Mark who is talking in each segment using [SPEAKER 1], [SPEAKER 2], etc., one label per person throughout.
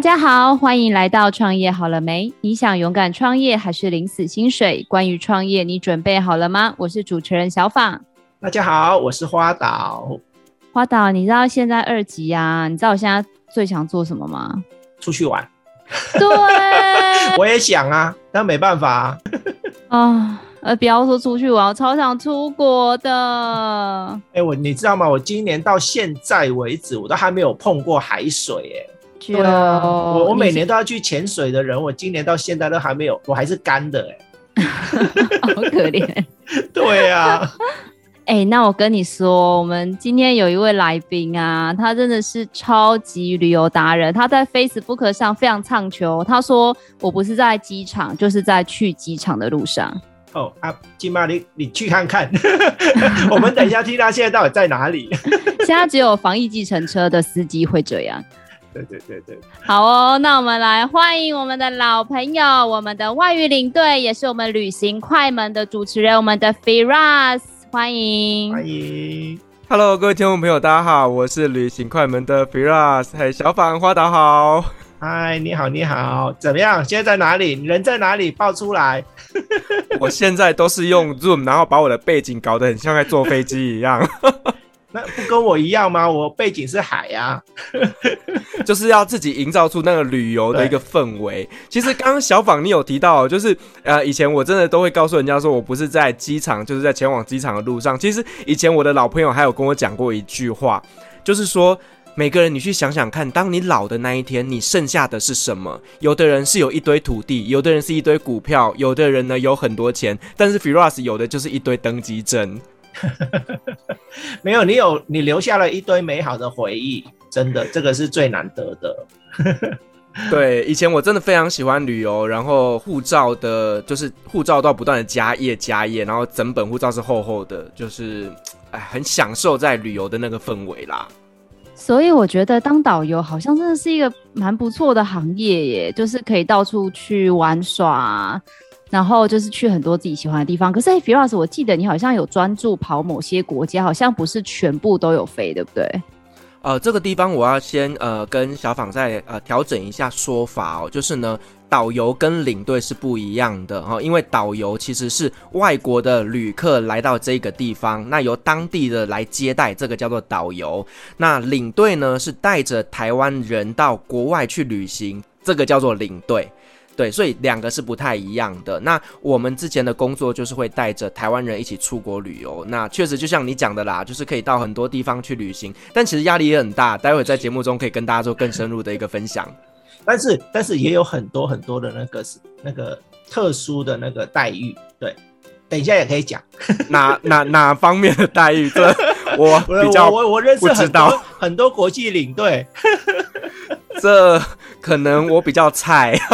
[SPEAKER 1] 大家好，欢迎来到创业好了没？你想勇敢创业还是领死薪水？关于创业，你准备好了吗？我是主持人小访。
[SPEAKER 2] 大家好，我是花岛。
[SPEAKER 1] 花岛，你知道现在二级啊？你知道我现在最想做什么吗？
[SPEAKER 2] 出去玩。
[SPEAKER 1] 对，
[SPEAKER 2] 我也想啊，但没办法啊。
[SPEAKER 1] 啊，呃，不要说出去玩，我超想出国的。
[SPEAKER 2] 哎、欸，我你知道吗？我今年到现在为止，我都还没有碰过海水，哎。
[SPEAKER 1] 就对啊，
[SPEAKER 2] 我我每年都要去潜水的人，我今年到现在都还没有，我还是干的，哎。
[SPEAKER 1] 好可怜。
[SPEAKER 2] 对啊。
[SPEAKER 1] 哎、欸，那我跟你说，我们今天有一位来宾啊，他真的是超级旅游达人。他在 Facebook 上非常畅求，他说：“我不是在机场，就是在去机场的路上。”
[SPEAKER 2] 哦啊，金妈，你你去看看。我们等一下听他现在到底在哪里。
[SPEAKER 1] 现在只有防疫计程车的司机会这样。
[SPEAKER 2] 对对对对。
[SPEAKER 1] 好哦，那我们来欢迎我们的老朋友，我们的外语领队，也是我们旅行快门的主持人，我们的 Firas。欢迎
[SPEAKER 2] 欢迎
[SPEAKER 3] ，Hello，各位听众朋友，大家好，我是旅行快门的 Firas，嘿，小访花导好，
[SPEAKER 2] 嗨，你好，你好，怎么样？现在在哪里？你人在哪里？报出来。
[SPEAKER 3] 我现在都是用 Zoom，然后把我的背景搞得很像在坐飞机一样。
[SPEAKER 2] 那不跟我一样吗？我背景是海呀、
[SPEAKER 3] 啊，就是要自己营造出那个旅游的一个氛围。其实刚刚小访你有提到，就是呃，以前我真的都会告诉人家说我不是在机场，就是在前往机场的路上。其实以前我的老朋友还有跟我讲过一句话，就是说每个人你去想想看，当你老的那一天，你剩下的是什么？有的人是有一堆土地，有的人是一堆股票，有的人呢有很多钱，但是 Firas 有的就是一堆登机证。
[SPEAKER 2] 没有，你有你留下了一堆美好的回忆，真的，这个是最难得的。
[SPEAKER 3] 对，以前我真的非常喜欢旅游，然后护照的，就是护照都要不断的加页加页，然后整本护照是厚厚的，就是哎，很享受在旅游的那个氛围啦。
[SPEAKER 1] 所以我觉得当导游好像真的是一个蛮不错的行业耶，就是可以到处去玩耍。然后就是去很多自己喜欢的地方，可是 Firas，我记得你好像有专注跑某些国家，好像不是全部都有飞，对不对？
[SPEAKER 3] 呃，这个地方我要先呃跟小访再呃调整一下说法哦，就是呢，导游跟领队是不一样的哈、哦，因为导游其实是外国的旅客来到这个地方，那由当地的来接待，这个叫做导游。那领队呢是带着台湾人到国外去旅行，这个叫做领队。对，所以两个是不太一样的。那我们之前的工作就是会带着台湾人一起出国旅游。那确实就像你讲的啦，就是可以到很多地方去旅行，但其实压力也很大。待会在节目中可以跟大家做更深入的一个分享。
[SPEAKER 2] 但是，但是也有很多很多的那个是那个特殊的那个待遇。对，等一下也可以讲
[SPEAKER 3] 哪哪哪方面的待遇。对 我比较
[SPEAKER 2] 我我我认识很多很多国际领队。
[SPEAKER 3] 这可能我比较菜。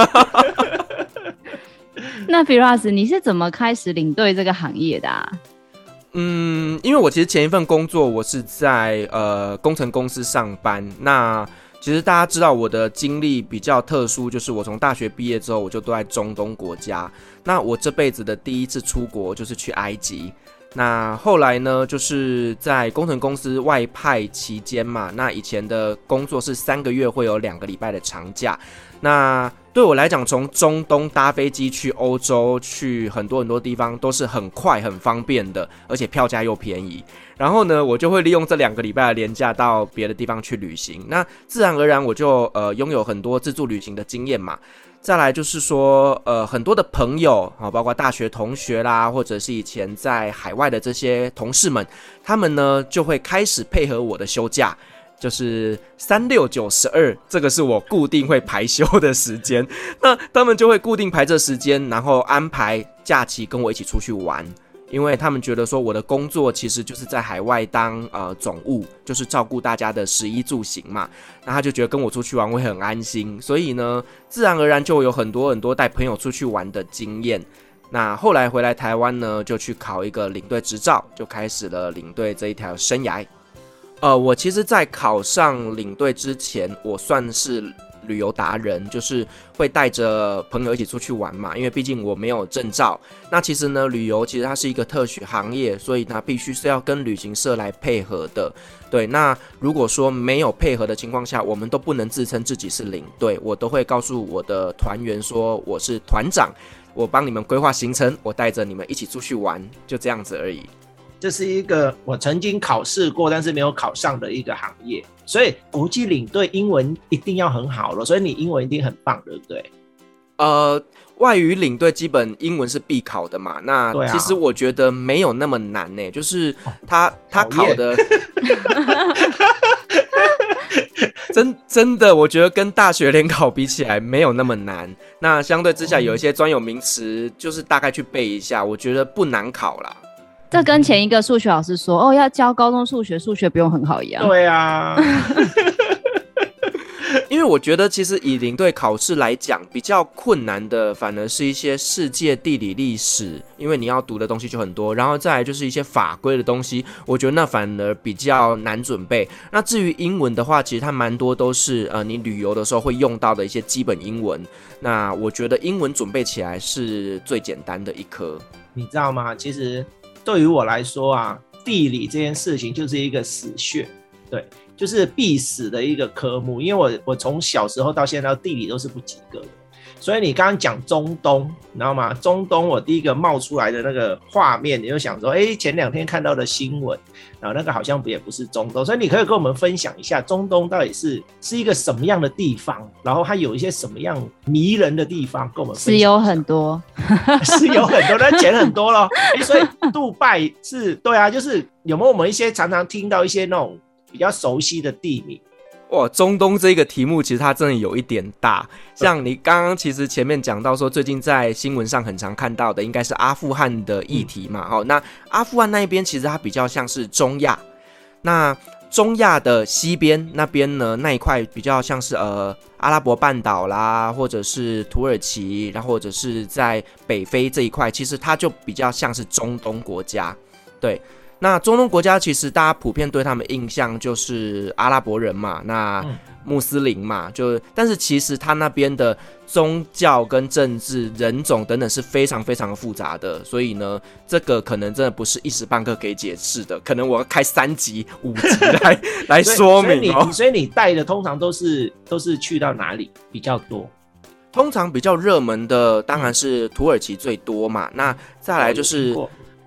[SPEAKER 1] 那 Firas，你是怎么开始领队这个行业的啊？
[SPEAKER 3] 嗯，因为我其实前一份工作我是在呃工程公司上班。那其实大家知道我的经历比较特殊，就是我从大学毕业之后，我就都在中东国家。那我这辈子的第一次出国就是去埃及。那后来呢，就是在工程公司外派期间嘛，那以前的工作是三个月会有两个礼拜的长假。那对我来讲，从中东搭飞机去欧洲，去很多很多地方都是很快很方便的，而且票价又便宜。然后呢，我就会利用这两个礼拜的连假到别的地方去旅行。那自然而然，我就呃拥有很多自助旅行的经验嘛。再来就是说，呃，很多的朋友啊，包括大学同学啦，或者是以前在海外的这些同事们，他们呢就会开始配合我的休假，就是三六九十二，这个是我固定会排休的时间。那他们就会固定排这时间，然后安排假期跟我一起出去玩。因为他们觉得说我的工作其实就是在海外当呃总务，就是照顾大家的食衣住行嘛，那他就觉得跟我出去玩会很安心，所以呢，自然而然就有很多很多带朋友出去玩的经验。那后来回来台湾呢，就去考一个领队执照，就开始了领队这一条生涯。呃，我其实，在考上领队之前，我算是旅游达人，就是会带着朋友一起出去玩嘛。因为毕竟我没有证照，那其实呢，旅游其实它是一个特许行业，所以它必须是要跟旅行社来配合的。对，那如果说没有配合的情况下，我们都不能自称自己是领队，我都会告诉我的团员说我是团长，我帮你们规划行程，我带着你们一起出去玩，就这样子而已。
[SPEAKER 2] 这是一个我曾经考试过，但是没有考上的一个行业，所以国际领队英文一定要很好了，所以你英文一定很棒，对不对？
[SPEAKER 3] 呃，外语领队基本英文是必考的嘛，那其实我觉得没有那么难呢、欸，就是他、哦、他考的，真真的，我觉得跟大学联考比起来没有那么难，那相对之下有一些专有名词，就是大概去背一下，我觉得不难考啦。
[SPEAKER 1] 这跟前一个数学老师说：“哦，要教高中数学，数学不用很好一样。”
[SPEAKER 2] 对啊，
[SPEAKER 3] 因为我觉得其实以零对考试来讲，比较困难的反而是一些世界地理历史，因为你要读的东西就很多，然后再来就是一些法规的东西，我觉得那反而比较难准备。那至于英文的话，其实它蛮多都是呃你旅游的时候会用到的一些基本英文。那我觉得英文准备起来是最简单的一科，
[SPEAKER 2] 你知道吗？其实。对于我来说啊，地理这件事情就是一个死穴，对，就是必死的一个科目。因为我我从小时候到现在，地理都是不及格的。所以你刚刚讲中东，你知道吗？中东我第一个冒出来的那个画面，你就想说，哎，前两天看到的新闻，然后那个好像不也不是中东。所以你可以跟我们分享一下，中东到底是是一个什么样的地方？然后它有一些什么样迷人的地方，跟我们分享。
[SPEAKER 1] 是有很多，
[SPEAKER 2] 是有很多，但钱很多咯。哎，所以杜拜是对啊，就是有没有我们一些常常听到一些那种比较熟悉的地名？
[SPEAKER 3] 哇，中东这个题目其实它真的有一点大。像你刚刚其实前面讲到说，最近在新闻上很常看到的，应该是阿富汗的议题嘛。好、嗯，那阿富汗那一边其实它比较像是中亚。那中亚的西边那边呢，那一块比较像是呃阿拉伯半岛啦，或者是土耳其，然后或者是在北非这一块，其实它就比较像是中东国家，对。那中东国家其实大家普遍对他们印象就是阿拉伯人嘛，那穆斯林嘛，就但是其实他那边的宗教跟政治、人种等等是非常非常复杂的，所以呢，这个可能真的不是一时半刻可以解释的，可能我要开三集、五集来 来说明哦。
[SPEAKER 2] 所以你所以你带的通常都是都是去到哪里比较多？
[SPEAKER 3] 通常比较热门的当然是土耳其最多嘛，那再来就是。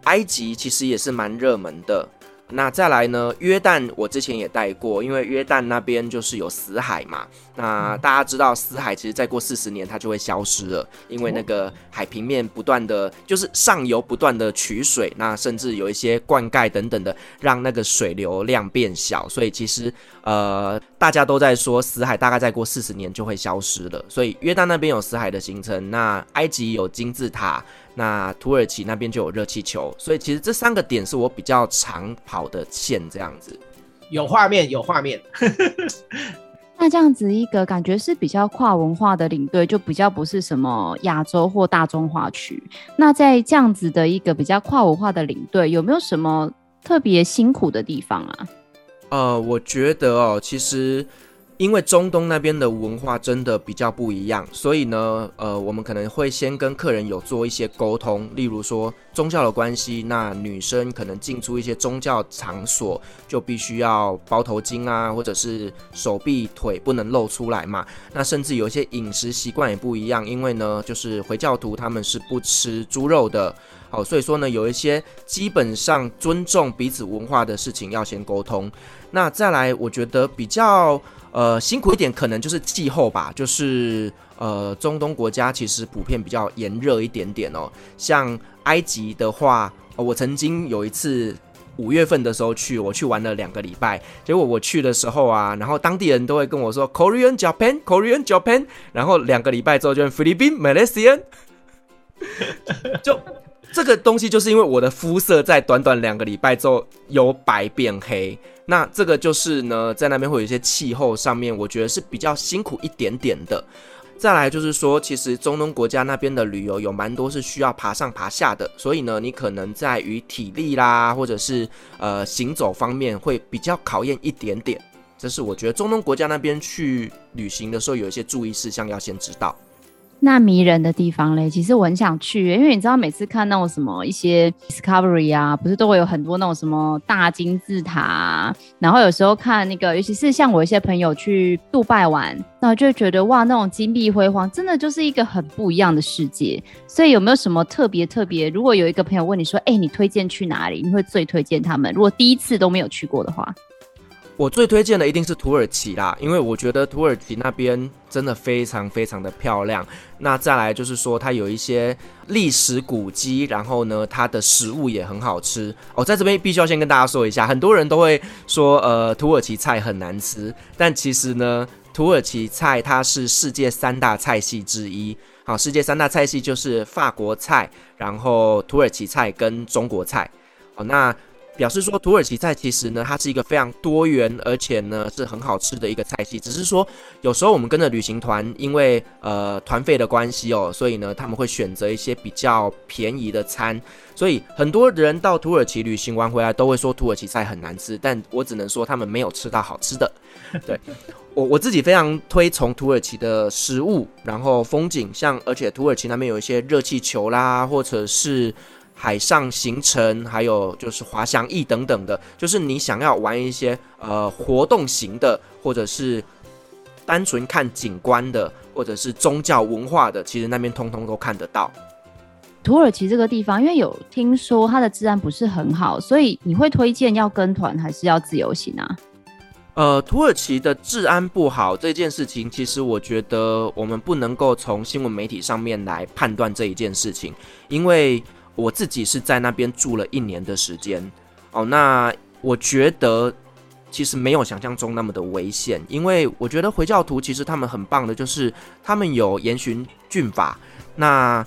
[SPEAKER 3] 埃及其实也是蛮热门的，那再来呢？约旦我之前也带过，因为约旦那边就是有死海嘛。那大家知道死海其实再过四十年它就会消失了，因为那个海平面不断的就是上游不断的取水，那甚至有一些灌溉等等的，让那个水流量变小，所以其实呃大家都在说死海大概再过四十年就会消失了。所以约旦那边有死海的形成，那埃及有金字塔。那土耳其那边就有热气球，所以其实这三个点是我比较常跑的线，这样子。
[SPEAKER 2] 有画面，有画面。
[SPEAKER 1] 那这样子一个感觉是比较跨文化的领队，就比较不是什么亚洲或大中华区。那在这样子的一个比较跨文化的领队，有没有什么特别辛苦的地方啊？
[SPEAKER 3] 呃，我觉得哦，其实。因为中东那边的文化真的比较不一样，所以呢，呃，我们可能会先跟客人有做一些沟通，例如说宗教的关系，那女生可能进出一些宗教场所就必须要包头巾啊，或者是手臂腿不能露出来嘛。那甚至有一些饮食习惯也不一样，因为呢，就是回教徒他们是不吃猪肉的，好，所以说呢，有一些基本上尊重彼此文化的事情要先沟通。那再来，我觉得比较。呃，辛苦一点可能就是气候吧，就是呃，中东国家其实普遍比较炎热一点点哦。像埃及的话，我曾经有一次五月份的时候去，我去玩了两个礼拜，结果我去的时候啊，然后当地人都会跟我说 Korean Japan Korean Japan，然后两个礼拜之后就菲律宾 Malaysian，就这个东西就是因为我的肤色在短短两个礼拜之后由白变黑。那这个就是呢，在那边会有一些气候上面，我觉得是比较辛苦一点点的。再来就是说，其实中东国家那边的旅游有蛮多是需要爬上爬下的，所以呢，你可能在于体力啦，或者是呃行走方面会比较考验一点点。这是我觉得中东国家那边去旅行的时候有一些注意事项要先知道。
[SPEAKER 1] 那迷人的地方嘞，其实我很想去，因为你知道每次看那种什么一些 Discovery 啊，不是都会有很多那种什么大金字塔啊，然后有时候看那个，尤其是像我一些朋友去杜拜玩，然后就觉得哇，那种金碧辉煌，真的就是一个很不一样的世界。所以有没有什么特别特别？如果有一个朋友问你说，哎，你推荐去哪里？你会最推荐他们？如果第一次都没有去过的话。
[SPEAKER 3] 我最推荐的一定是土耳其啦，因为我觉得土耳其那边真的非常非常的漂亮。那再来就是说，它有一些历史古迹，然后呢，它的食物也很好吃。哦，在这边必须要先跟大家说一下，很多人都会说，呃，土耳其菜很难吃，但其实呢，土耳其菜它是世界三大菜系之一。好，世界三大菜系就是法国菜，然后土耳其菜跟中国菜。好，那。表示说，土耳其菜其实呢，它是一个非常多元，而且呢是很好吃的一个菜系。只是说，有时候我们跟着旅行团，因为呃团费的关系哦，所以呢他们会选择一些比较便宜的餐。所以很多人到土耳其旅行完回来，都会说土耳其菜很难吃。但我只能说，他们没有吃到好吃的。对，我我自己非常推崇土耳其的食物，然后风景，像而且土耳其那边有一些热气球啦，或者是。海上行程，还有就是滑翔翼等等的，就是你想要玩一些呃活动型的，或者是单纯看景观的，或者是宗教文化的，其实那边通通都看得到。
[SPEAKER 1] 土耳其这个地方，因为有听说它的治安不是很好，所以你会推荐要跟团还是要自由行啊？
[SPEAKER 3] 呃，土耳其的治安不好这件事情，其实我觉得我们不能够从新闻媒体上面来判断这一件事情，因为。我自己是在那边住了一年的时间。哦，那我觉得其实没有想象中那么的危险，因为我觉得回教徒其实他们很棒的，就是他们有严循峻法，那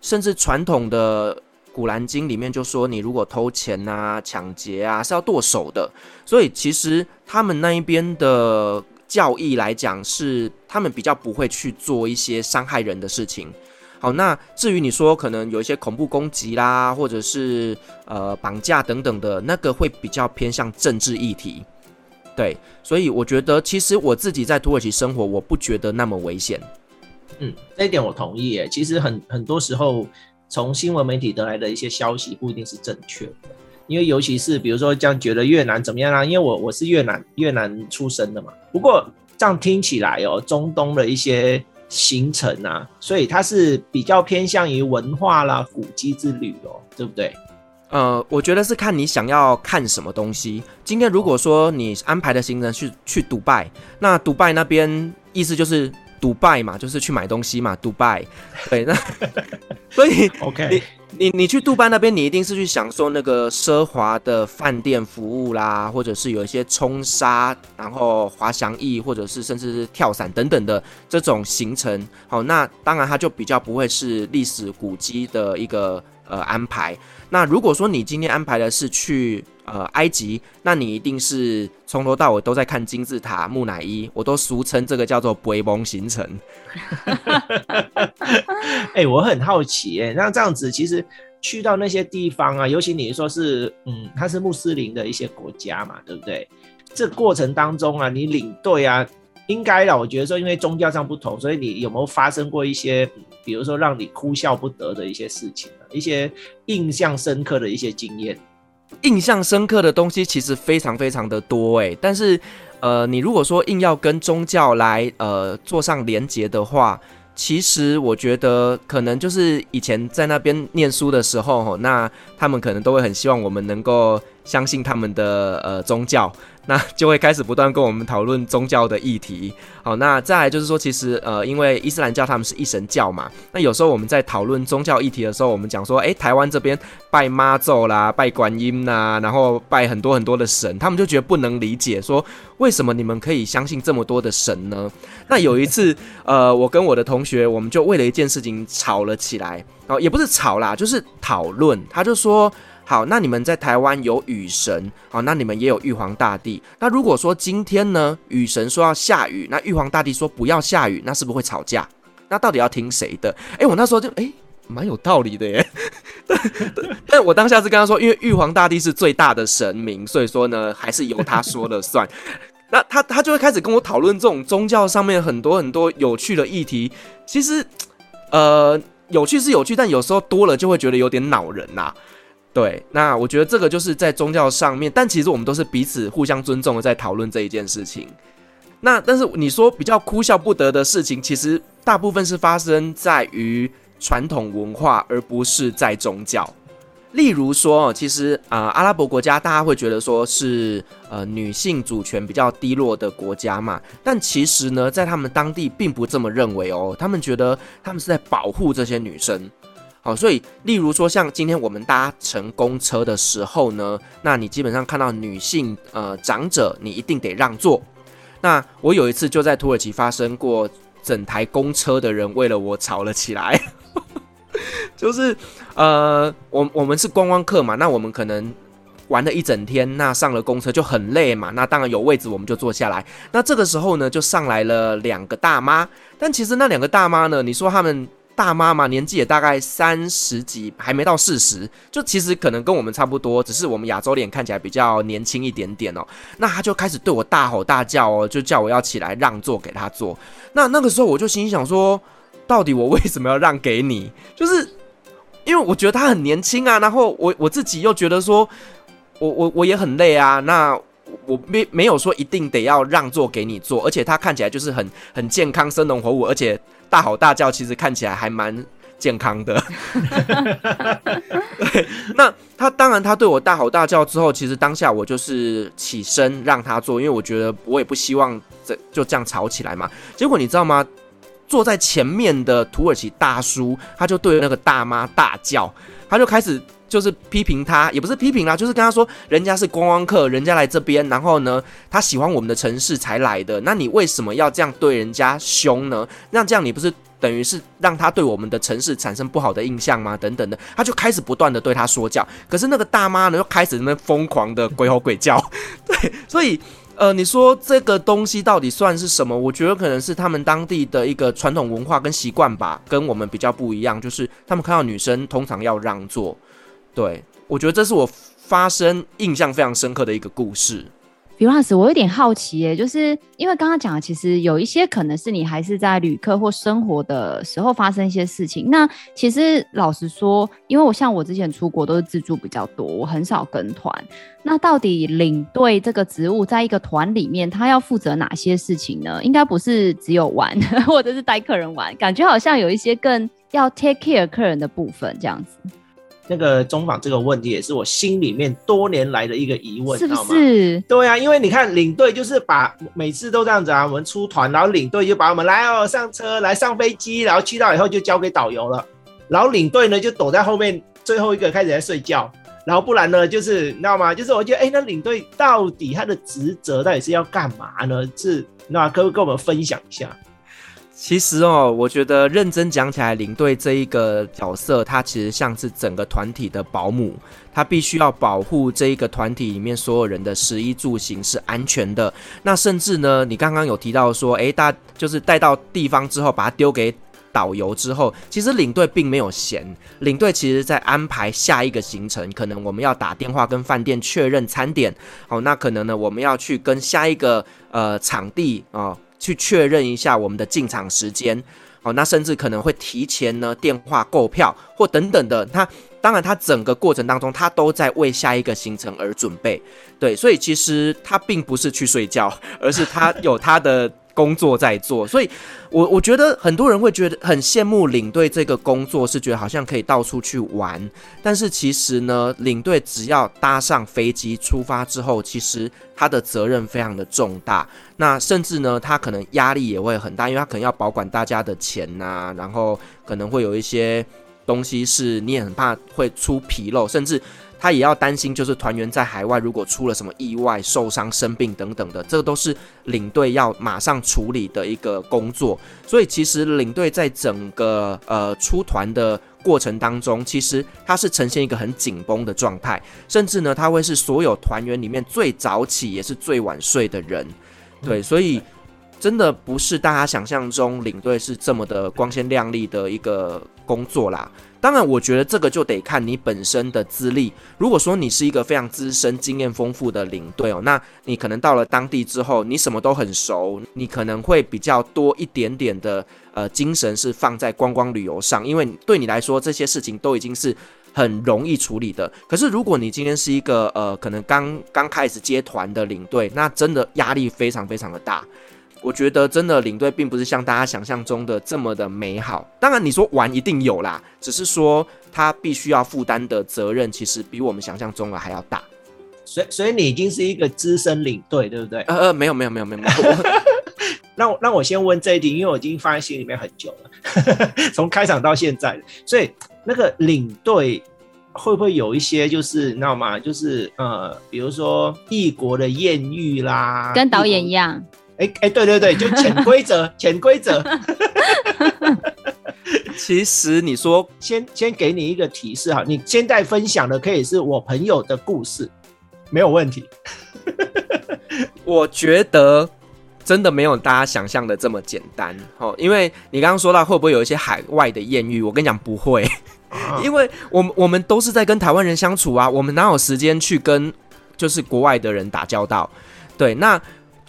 [SPEAKER 3] 甚至传统的古兰经里面就说，你如果偷钱啊、抢劫啊是要剁手的，所以其实他们那一边的教义来讲，是他们比较不会去做一些伤害人的事情。好，那至于你说可能有一些恐怖攻击啦，或者是呃绑架等等的，那个会比较偏向政治议题，对，所以我觉得其实我自己在土耳其生活，我不觉得那么危险。
[SPEAKER 2] 嗯，这一点我同意。诶，其实很很多时候从新闻媒体得来的一些消息不一定是正确的，因为尤其是比如说这样觉得越南怎么样啊，因为我我是越南越南出生的嘛，不过这样听起来哦，中东的一些。行程啊，所以它是比较偏向于文化啦、古迹之旅哦，对不对？
[SPEAKER 3] 呃，我觉得是看你想要看什么东西。今天如果说你安排的行程去去迪拜，那迪拜那边意思就是迪拜嘛，就是去买东西嘛，迪拜。对，那 所以
[SPEAKER 2] OK。
[SPEAKER 3] 你你去杜拜那边，你一定是去享受那个奢华的饭店服务啦，或者是有一些冲沙，然后滑翔翼，或者是甚至是跳伞等等的这种行程。好，那当然它就比较不会是历史古迹的一个呃安排。那如果说你今天安排的是去呃埃及，那你一定是从头到尾都在看金字塔、木乃伊，我都俗称这个叫做“背蒙行程”。
[SPEAKER 2] 哎、欸，我很好奇、欸，那这样子其实去到那些地方啊，尤其你说是嗯，它是穆斯林的一些国家嘛，对不对？这过程当中啊，你领队啊，应该啦，我觉得说因为宗教上不同，所以你有没有发生过一些，比如说让你哭笑不得的一些事情？一些印象深刻的一些经验，
[SPEAKER 3] 印象深刻的东西其实非常非常的多诶，但是呃，你如果说硬要跟宗教来呃做上连接的话，其实我觉得可能就是以前在那边念书的时候，那他们可能都会很希望我们能够相信他们的呃宗教。那就会开始不断跟我们讨论宗教的议题。好，那再来就是说，其实呃，因为伊斯兰教他们是一神教嘛，那有时候我们在讨论宗教议题的时候，我们讲说，诶，台湾这边拜妈祖啦，拜观音呐，然后拜很多很多的神，他们就觉得不能理解，说为什么你们可以相信这么多的神呢？那有一次，呃，我跟我的同学，我们就为了一件事情吵了起来，哦，也不是吵啦，就是讨论，他就说。好，那你们在台湾有雨神，好，那你们也有玉皇大帝。那如果说今天呢，雨神说要下雨，那玉皇大帝说不要下雨，那是不是会吵架？那到底要听谁的？哎、我那时候就哎，蛮、有道理的耶。但我当下是跟他说，因为玉皇大帝是最大的神明，所以说呢，还是由他说了算。那他他就会开始跟我讨论这种宗教上面很多很多有趣的议题。其实，呃，有趣是有趣，但有时候多了就会觉得有点恼人呐、对，那我觉得这个就是在宗教上面，但其实我们都是彼此互相尊重的在讨论这一件事情。那但是你说比较哭笑不得的事情，其实大部分是发生在于传统文化，而不是在宗教。例如说，其实啊、阿拉伯国家大家会觉得说是呃女性主权比较低落的国家嘛，但其实呢，在他们当地并不这么认为哦，他们觉得他们是在保护这些女生。好，所以例如说，像今天我们搭乘公车的时候呢，那你基本上看到女性呃长者，你一定得让座。那我有一次就在土耳其发生过，整台公车的人为了我吵了起来，就是呃，我我们是观光客嘛，那我们可能玩了一整天，那上了公车就很累嘛，那当然有位置我们就坐下来。那这个时候呢，就上来了两个大妈，但其实那两个大妈呢，你说他们。大妈嘛，年纪也大概三十几，还没到四十，就其实可能跟我们差不多，只是我们亚洲脸看起来比较年轻一点点哦。那他就开始对我大吼大叫哦，就叫我要起来让座给他坐。那那个时候我就心想说，到底我为什么要让给你？就是因为我觉得他很年轻啊，然后我我自己又觉得说，我我我也很累啊。那我没没有说一定得要让座给你坐，而且他看起来就是很很健康、生龙活虎，而且。大吼大叫，其实看起来还蛮健康的。对，那他当然，他对我大吼大叫之后，其实当下我就是起身让他坐，因为我觉得我也不希望这就这样吵起来嘛。结果你知道吗？坐在前面的土耳其大叔，他就对那个大妈大叫，他就开始。就是批评他，也不是批评啦，就是跟他说，人家是观光客，人家来这边，然后呢，他喜欢我们的城市才来的，那你为什么要这样对人家凶呢？那这样你不是等于是让他对我们的城市产生不好的印象吗？等等的，他就开始不断的对他说教，可是那个大妈呢，又开始那疯狂的鬼吼鬼叫，对，所以呃，你说这个东西到底算是什么？我觉得可能是他们当地的一个传统文化跟习惯吧，跟我们比较不一样，就是他们看到女生通常要让座。对，我觉得这是我发生印象非常深刻的一个故事。
[SPEAKER 1] Firas，我有点好奇耶，就是因为刚刚讲的，其实有一些可能是你还是在旅客或生活的时候发生一些事情。那其实老实说，因为我像我之前出国都是自助比较多，我很少跟团。那到底领队这个职务，在一个团里面，他要负责哪些事情呢？应该不是只有玩，或者是带客人玩，感觉好像有一些更要 take care 客人的部分这样子。
[SPEAKER 2] 那个中访这个问题也是我心里面多年来的一个疑问，
[SPEAKER 1] 是不是？
[SPEAKER 2] 对啊，因为你看领队就是把每次都这样子啊，我们出团，然后领队就把我们来哦上车，来上飞机，然后去到以后就交给导游了，然后领队呢就躲在后面，最后一个开始在睡觉，然后不然呢就是你知道吗？就是我觉得哎，那领队到底他的职责到底是要干嘛呢？是那可不可以跟我们分享一下？
[SPEAKER 3] 其实哦，我觉得认真讲起来，领队这一个角色，他其实像是整个团体的保姆，他必须要保护这一个团体里面所有人的食衣住行是安全的。那甚至呢，你刚刚有提到说，诶，大就是带到地方之后，把它丢给导游之后，其实领队并没有闲，领队其实在安排下一个行程，可能我们要打电话跟饭店确认餐点，好，那可能呢，我们要去跟下一个呃场地啊。哦去确认一下我们的进场时间，哦，那甚至可能会提前呢电话购票或等等的。他当然，他整个过程当中，他都在为下一个行程而准备。对，所以其实他并不是去睡觉，而是他有他的。工作在做，所以我我觉得很多人会觉得很羡慕领队这个工作，是觉得好像可以到处去玩。但是其实呢，领队只要搭上飞机出发之后，其实他的责任非常的重大。那甚至呢，他可能压力也会很大，因为他可能要保管大家的钱呐、然后可能会有一些东西是你也很怕会出纰漏，甚至。他也要担心，就是团员在海外如果出了什么意外、受伤、生病等等的，这个都是领队要马上处理的一个工作。所以其实领队在整个呃出团的过程当中，其实他是呈现一个很紧绷的状态，甚至呢，他会是所有团员里面最早起也是最晚睡的人。对，所以真的不是大家想象中领队是这么的光鲜亮丽的一个工作啦。当然，我觉得这个就得看你本身的资历。如果说你是一个非常资深、经验丰富的领队哦，那你可能到了当地之后，你什么都很熟，你可能会比较多一点点的呃精神是放在观光旅游上，因为对你来说这些事情都已经是很容易处理的。可是如果你今天是一个呃可能刚刚开始接团的领队，那真的压力非常非常的大。我觉得真的领队并不是像大家想象中的这么的美好。当然，你说玩一定有啦，只是说他必须要负担的责任，其实比我们想象中的还要大。
[SPEAKER 2] 所以，所以你已经是一个资深领队，对不对？
[SPEAKER 3] 呃呃，没有没有没有没有没有。
[SPEAKER 2] 那我那我先问这一题，因为我已经放在心里面很久了，从开场到现在。所以那个领队会不会有一些，就是你知道吗？就是呃，比如说异国的艳遇啦，
[SPEAKER 1] 跟导演一样。
[SPEAKER 2] 哎哎，对对对，就潜规则，潜规则。
[SPEAKER 3] 其实你说，
[SPEAKER 2] 先先给你一个提示哈，你现在分享的可以是我朋友的故事，没有问题。
[SPEAKER 3] 我觉得真的没有大家想象的这么简单哦，因为你刚刚说到会不会有一些海外的艳遇，我跟你讲不会，因为我们我们都是在跟台湾人相处啊，我们哪有时间去跟就是国外的人打交道？对，那。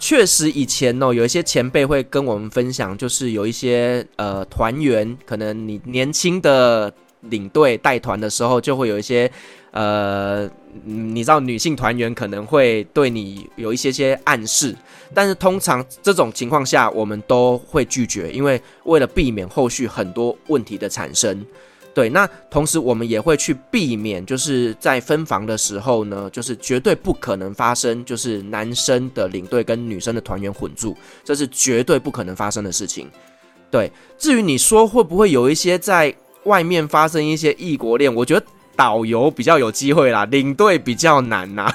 [SPEAKER 3] 确实，以前哦，有一些前辈会跟我们分享，就是有一些呃团员，可能你年轻的领队带团的时候，就会有一些呃，你知道女性团员可能会对你有一些些暗示，但是通常这种情况下，我们都会拒绝，因为为了避免后续很多问题的产生。对，那同时我们也会去避免，就是在分房的时候呢，就是绝对不可能发生，就是男生的领队跟女生的团员混住，这是绝对不可能发生的事情。对，至于你说会不会有一些在外面发生一些异国恋，我觉得导游比较有机会啦，领队比较难呐。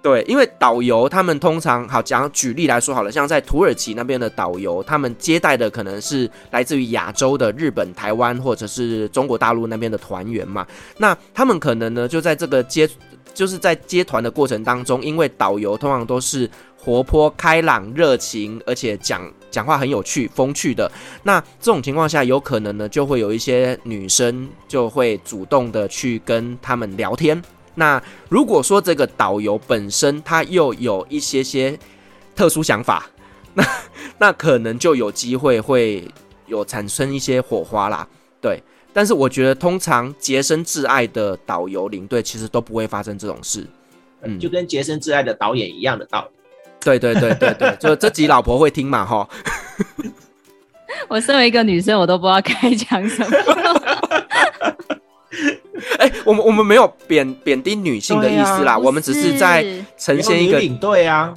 [SPEAKER 3] 对，因为导游他们通常好讲，举例来说好了，像在土耳其那边的导游，他们接待的可能是来自于亚洲的日本、台湾或者是中国大陆那边的团员嘛。那他们可能呢，就在这个接，就是在接团的过程当中，因为导游通常都是活泼开朗、热情，而且讲讲话很有趣、风趣的。那这种情况下，有可能呢，就会有一些女生就会主动的去跟他们聊天。那如果说这个导游本身他又有一些些特殊想法，那那可能就有机会会有产生一些火花啦。对，但是我觉得通常洁身自爱的导游领队其实都不会发生这种事。
[SPEAKER 2] 嗯，就跟洁身自爱的导演一样的道理。
[SPEAKER 3] 对对对对对，就这集老婆会听嘛哈。
[SPEAKER 1] 我身为一个女生，我都不知道该讲什么。
[SPEAKER 3] 哎、欸，我们我们没有贬贬低女性的意思啦，啊、我们只是在呈现一个
[SPEAKER 2] 领队啊，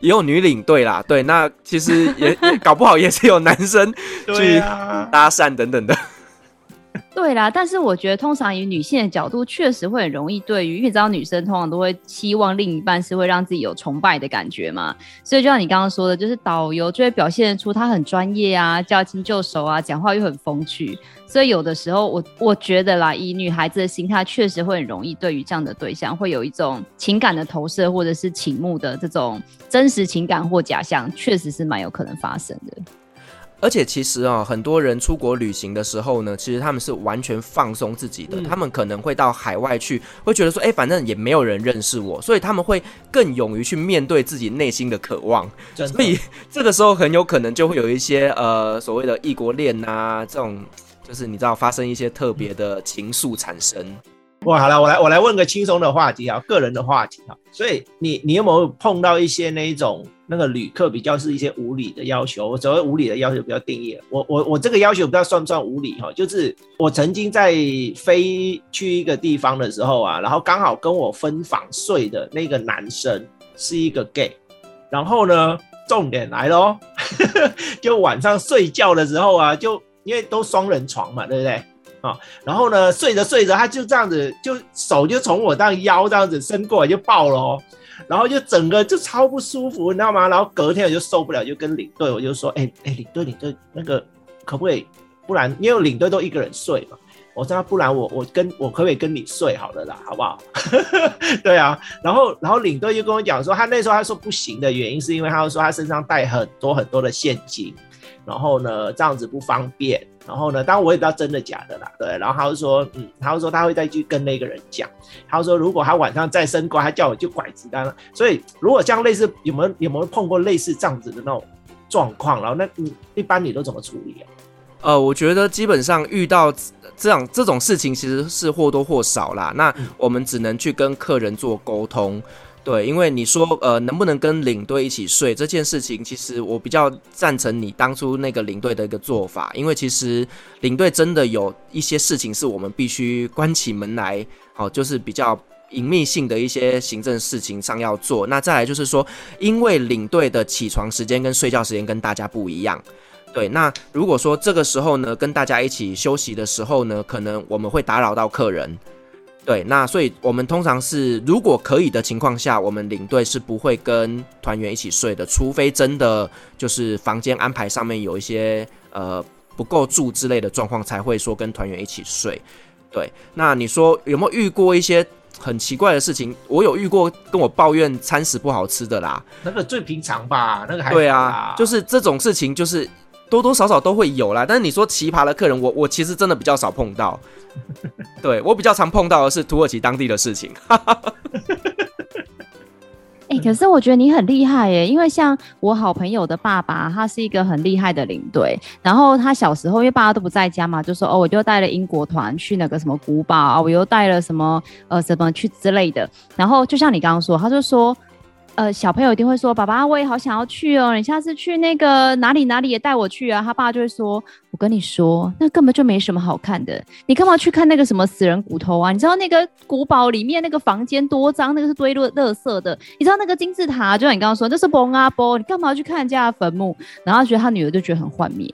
[SPEAKER 3] 也有女领队啦，对，那其实也搞不好也是有男生 去搭讪等等的。
[SPEAKER 1] 对啦，但是我觉得通常以女性的角度，确实会很容易对于，因为知道女生通常都会希望另一半是会让自己有崇拜的感觉嘛，所以就像你刚刚说的，就是导游就会表现出他很专业啊，驾轻就熟啊，讲话又很风趣，所以有的时候我我觉得啦，以女孩子的心态，确实会很容易对于这样的对象会有一种情感的投射，或者是倾慕的这种真实情感或假象，确实是蛮有可能发生的。
[SPEAKER 3] 而且其实啊，很多人出国旅行的时候呢，其实他们是完全放松自己的。嗯、他们可能会到海外去，会觉得说，哎，反正也没有人认识我，所以他们会更勇于去面对自己内心的渴望。所以这个时候很有可能就会有一些呃所谓的异国恋啊，这种就是你知道发生一些特别的情愫产生。
[SPEAKER 2] 哇，好了，我来我来问个轻松的话题啊，个人的话题啊。所以你你有没有碰到一些那一种？那个旅客比较是一些无理的要求，我所谓无理的要求比较定义。我我我这个要求不知道算不算无理哈？就是我曾经在飞去一个地方的时候啊，然后刚好跟我分房睡的那个男生是一个 gay，然后呢，重点来咯，就晚上睡觉的时候啊，就因为都双人床嘛，对不对啊？然后呢，睡着睡着，他就这样子，就手就从我这样腰这样子伸过来就抱了哦。然后就整个就超不舒服，你知道吗？然后隔天我就受不了，就跟领队我就说：“哎、欸、哎、欸，领队领队，那个可不可以？不然因为领队都一个人睡嘛，我说那不然我我跟我可不可以跟你睡好了啦，好不好？对啊，然后然后领队就跟我讲说，他那时候他说不行的原因是因为他说他身上带很多很多的现金，然后呢这样子不方便，然后呢当然我也不知道真的假的啦，对，然后他就说嗯，他就说他会再去跟那个人讲，他就说如果他晚上再生瓜，他叫我就拐子弹了，所以如果像类似有没有有没有碰过类似这样子的那种状况，然后那你一般你都怎么处理啊？
[SPEAKER 3] 呃，我觉得基本上遇到这样这种事情，其实是或多或少啦。那我们只能去跟客人做沟通，对，因为你说呃能不能跟领队一起睡这件事情，其实我比较赞成你当初那个领队的一个做法，因为其实领队真的有一些事情是我们必须关起门来，好，就是比较隐秘性的一些行政事情上要做。那再来就是说，因为领队的起床时间跟睡觉时间跟大家不一样。对，那如果说这个时候呢，跟大家一起休息的时候呢，可能我们会打扰到客人。对，那所以我们通常是如果可以的情况下，我们领队是不会跟团员一起睡的，除非真的就是房间安排上面有一些呃不够住之类的状况，才会说跟团员一起睡。对，那你说有没有遇过一些很奇怪的事情？我有遇过跟我抱怨餐食不好吃的啦，
[SPEAKER 2] 那个最平常吧，那个还
[SPEAKER 3] 对啊，就是这种事情就是。多多少少都会有啦，但是你说奇葩的客人，我我其实真的比较少碰到。对，我比较常碰到的是土耳其当地的事情。
[SPEAKER 1] 哎、欸，可是我觉得你很厉害耶，因为像我好朋友的爸爸，他是一个很厉害的领队。然后他小时候因为爸爸都不在家嘛，就说哦，我就带了英国团去那个什么古堡啊，我又带了什么呃什么去之类的。然后就像你刚刚说，他就说。呃，小朋友一定会说：“爸爸，我也好想要去哦，你下次去那个哪里哪里也带我去啊。”他爸就会说：“我跟你说，那根本就没什么好看的，你干嘛去看那个什么死人骨头啊？你知道那个古堡里面那个房间多脏，那个是堆垃垃圾的。你知道那个金字塔，就像你刚刚说，那是崩啊崩，你干嘛去看人家的坟墓？”然后觉得他女儿就觉得很幻灭。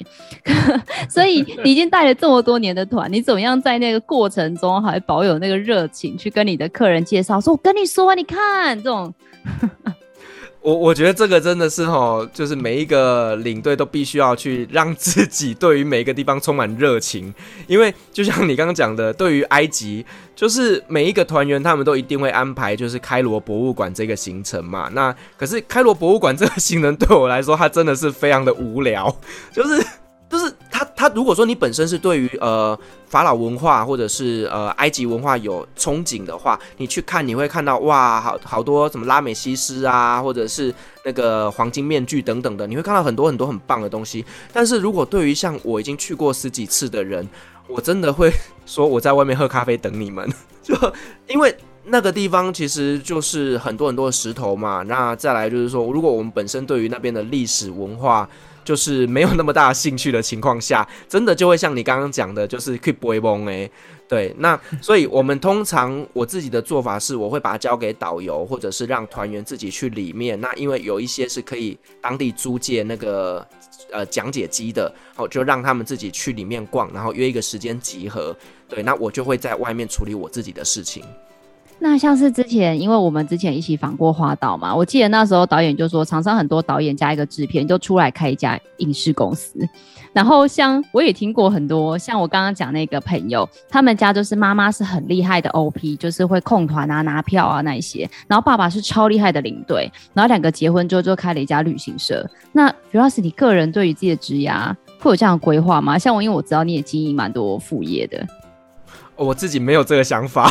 [SPEAKER 1] 所以你已经带了这么多年的团，你怎么样在那个过程中还保有那个热情，去跟你的客人介绍说：“我跟你说，你看这种。”
[SPEAKER 3] 我我觉得这个真的是哦，就是每一个领队都必须要去让自己对于每一个地方充满热情，因为就像你刚刚讲的，对于埃及，就是每一个团员他们都一定会安排就是开罗博物馆这个行程嘛。那可是开罗博物馆这个行程对我来说，它真的是非常的无聊，就是。就是他，他如果说你本身是对于呃法老文化或者是呃埃及文化有憧憬的话，你去看你会看到哇，好好多什么拉美西斯啊，或者是那个黄金面具等等的，你会看到很多很多很棒的东西。但是如果对于像我已经去过十几次的人，我真的会 说我在外面喝咖啡等你们，就因为那个地方其实就是很多很多的石头嘛。那再来就是说，如果我们本身对于那边的历史文化，就是没有那么大兴趣的情况下，真的就会像你刚刚讲的，就是 keep boy 崩哎，对，那所以我们通常我自己的做法是，我会把它交给导游，或者是让团员自己去里面。那因为有一些是可以当地租借那个呃讲解机的，好，就让他们自己去里面逛，然后约一个时间集合。对，那我就会在外面处理我自己的事情。
[SPEAKER 1] 那像是之前，因为我们之前一起访过花岛嘛，我记得那时候导演就说，常常很多导演加一个制片就出来开一家影视公司。然后像我也听过很多，像我刚刚讲那个朋友，他们家就是妈妈是很厉害的 OP，就是会控团啊、拿票啊那一些，然后爸爸是超厉害的领队，然后两个结婚之后就开了一家旅行社。那主要是你个人对于自己的职涯会有这样的规划吗？像我，因为我知道你也经营蛮多副业的，
[SPEAKER 3] 我自己没有这个想法。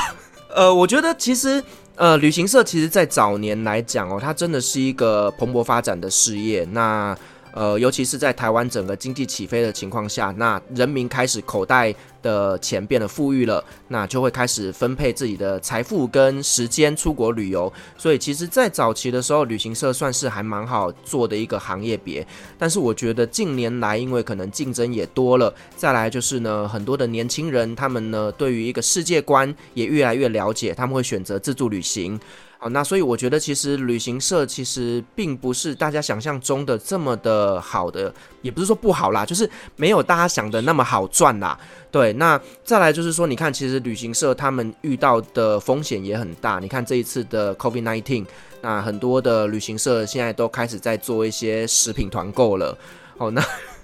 [SPEAKER 3] 呃，我觉得其实，呃，旅行社其实，在早年来讲哦，它真的是一个蓬勃发展的事业。那呃，尤其是在台湾整个经济起飞的情况下，那人民开始口袋的钱变得富裕了，那就会开始分配自己的财富跟时间出国旅游。所以，其实，在早期的时候，旅行社算是还蛮好做的一个行业别。但是，我觉得近年来，因为可能竞争也多了，再来就是呢，很多的年轻人他们呢，对于一个世界观也越来越了解，他们会选择自助旅行。好，那所以我觉得其实旅行社其实并不是大家想象中的这么的好的，也不是说不好啦，就是没有大家想的那么好赚啦。对，那再来就是说，你看，其实旅行社他们遇到的风险也很大。你看这一次的 COVID-19，那很多的旅行社现在都开始在做一些食品团购了。好，那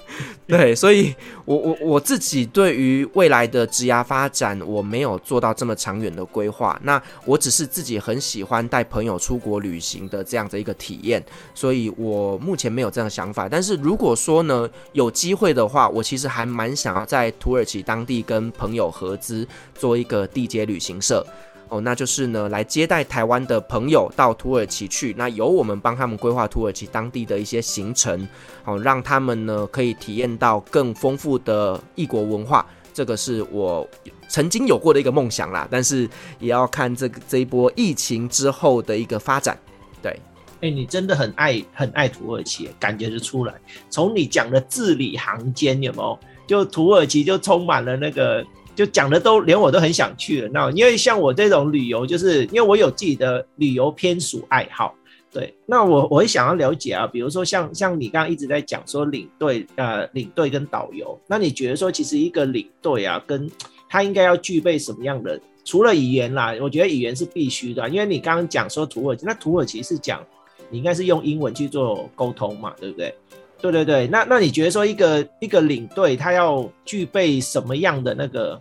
[SPEAKER 3] 对，所以我我我自己对于未来的职涯发展，我没有做到这么长远的规划。那我只是自己很喜欢带朋友出国旅行的这样的一个体验，所以我目前没有这样的想法。但是如果说呢，有机会的话，我其实还蛮想要在土耳其当地跟朋友合资做一个地接旅行社。哦，那就是呢，来接待台湾的朋友到土耳其去，那由我们帮他们规划土耳其当地的一些行程，哦，让他们呢可以体验到更丰富的异国文化，这个是我曾经有过的一个梦想啦。但是也要看这个这一波疫情之后的一个发展。对，
[SPEAKER 2] 哎、你真的很爱很爱土耳其，感觉就出来。从你讲的字里行间，有没有？就土耳其就充满了那个。就讲的都连我都很想去了，那因为像我这种旅游，就是因为我有自己的旅游偏属爱好，对，那我我会想要了解啊，比如说像像你刚刚一直在讲说领队呃领队跟导游，那你觉得说其实一个领队啊，跟他应该要具备什么样的？除了语言啦，我觉得语言是必须的，因为你刚刚讲说土耳其，那土耳其是讲你应该是用英文去做沟通嘛，对不对？对对对，那那你觉得说一个一个领队他要具备什么样的那个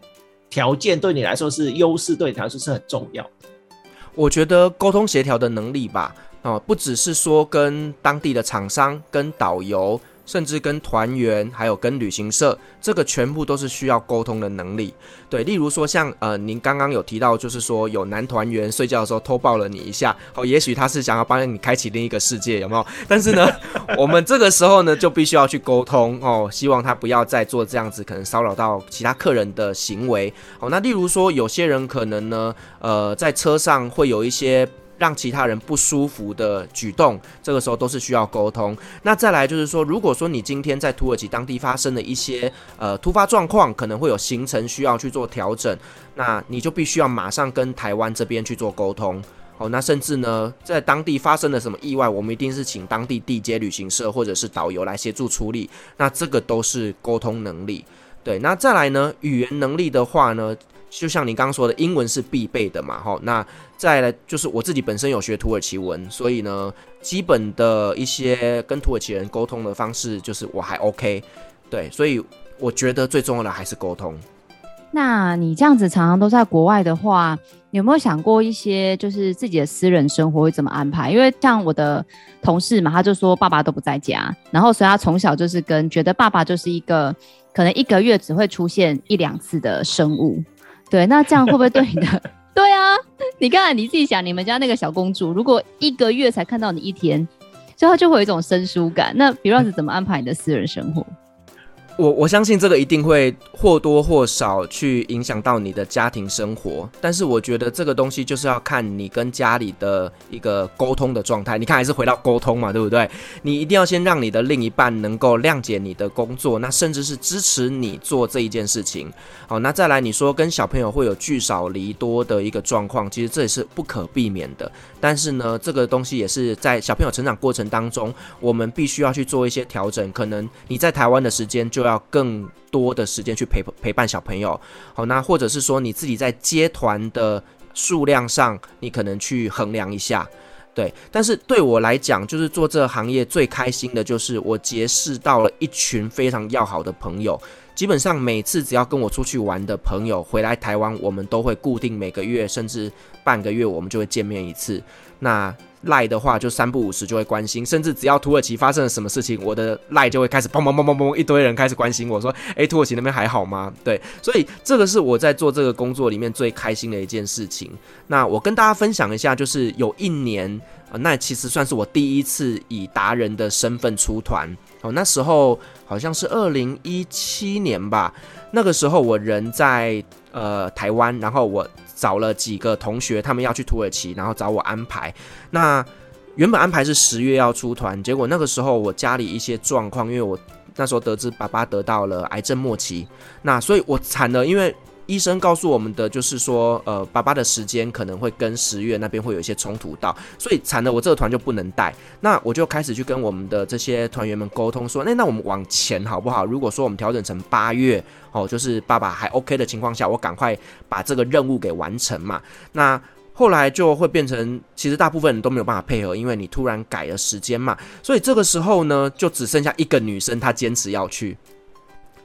[SPEAKER 2] 条件，对你来说是优势，对你来说是很重要？
[SPEAKER 3] 我觉得沟通协调的能力吧，哦，不只是说跟当地的厂商、跟导游。甚至跟团员，还有跟旅行社，这个全部都是需要沟通的能力。对，例如说像呃，您刚刚有提到，就是说有男团员睡觉的时候偷抱了你一下，哦，也许他是想要帮你开启另一个世界，有没有？但是呢，我们这个时候呢，就必须要去沟通哦，希望他不要再做这样子可能骚扰到其他客人的行为。哦，那例如说有些人可能呢，呃，在车上会有一些。让其他人不舒服的举动，这个时候都是需要沟通。那再来就是说，如果说你今天在土耳其当地发生了一些呃突发状况，可能会有行程需要去做调整，那你就必须要马上跟台湾这边去做沟通。哦，那甚至呢，在当地发生了什么意外，我们一定是请当地地接旅行社或者是导游来协助处理。那这个都是沟通能力。对，那再来呢，语言能力的话呢，就像你刚刚说的，英文是必备的嘛，齁。那再来就是我自己本身有学土耳其文，所以呢，基本的一些跟土耳其人沟通的方式，就是我还 OK。对，所以我觉得最重要的还是沟通。
[SPEAKER 1] 那你这样子常常都在国外的话，有没有想过一些就是自己的私人生活会怎么安排？因为像我的同事嘛，他就说爸爸都不在家，然后所以他从小就是跟觉得爸爸就是一个可能一个月只会出现一两次的生物。对，那这样会不会对你的？对啊，你看你自己想，你们家那个小公主，如果一个月才看到你一天，所以她就会有一种生疏感。那比如说怎么安排你的私人生活？
[SPEAKER 3] 我我相信这个一定会或多或少去影响到你的家庭生活，但是我觉得这个东西就是要看你跟家里的一个沟通的状态。你看还是回到沟通嘛，对不对？你一定要先让你的另一半能够谅解你的工作，那甚至是支持你做这一件事情。好，那再来你说跟小朋友会有聚少离多的一个状况，其实这也是不可避免的。但是呢，这个东西也是在小朋友成长过程当中，我们必须要去做一些调整。可能你在台湾的时间就要更多的时间去陪陪伴小朋友，好，那或者是说你自己在接团的数量上，你可能去衡量一下，对。但是对我来讲，就是做这个行业最开心的就是我结识到了一群非常要好的朋友。基本上每次只要跟我出去玩的朋友回来台湾，我们都会固定每个月甚至半个月，我们就会见面一次。那赖的话就三不五时就会关心，甚至只要土耳其发生了什么事情，我的赖就会开始砰砰砰砰砰，一堆人开始关心我说：“诶，土耳其那边还好吗？”对，所以这个是我在做这个工作里面最开心的一件事情。那我跟大家分享一下，就是有一年，呃，那其实算是我第一次以达人的身份出团。哦，那时候好像是二零一七年吧。那个时候我人在呃台湾，然后我找了几个同学，他们要去土耳其，然后找我安排。那原本安排是十月要出团，结果那个时候我家里一些状况，因为我那时候得知爸爸得到了癌症末期，那所以我惨了，因为。医生告诉我们的就是说，呃，爸爸的时间可能会跟十月那边会有一些冲突到，所以惨了，我这个团就不能带。那我就开始去跟我们的这些团员们沟通说，那那我们往前好不好？如果说我们调整成八月，哦，就是爸爸还 OK 的情况下，我赶快把这个任务给完成嘛。那后来就会变成，其实大部分人都没有办法配合，因为你突然改了时间嘛，所以这个时候呢，就只剩下一个女生她坚持要去，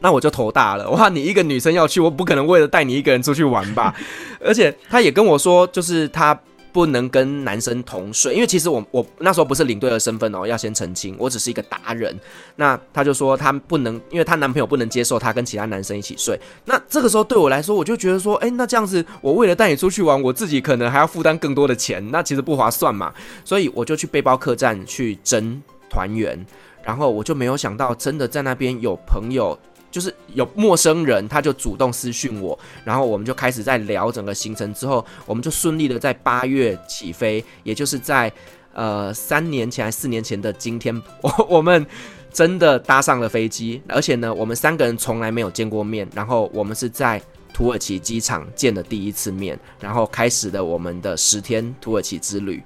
[SPEAKER 3] 那我就头大了，哇，你一个女生要去，我不可能为了带你一个人出去玩吧？而且她也跟我说，就是她。不能跟男生同睡，因为其实我我那时候不是领队的身份哦，要先澄清，我只是一个达人。那他就说他不能，因为她男朋友不能接受她跟其他男生一起睡。那这个时候对我来说，我就觉得说，诶，那这样子，我为了带你出去玩，我自己可能还要负担更多的钱，那其实不划算嘛。所以我就去背包客栈去争团员，然后我就没有想到，真的在那边有朋友。就是有陌生人，他就主动私讯我，然后我们就开始在聊整个行程。之后，我们就顺利的在八月起飞，也就是在呃三年前还四年前的今天，我 我们真的搭上了飞机。而且呢，我们三个人从来没有见过面，然后我们是在土耳其机场见的第一次面，然后开始了我们的十天土耳其之旅。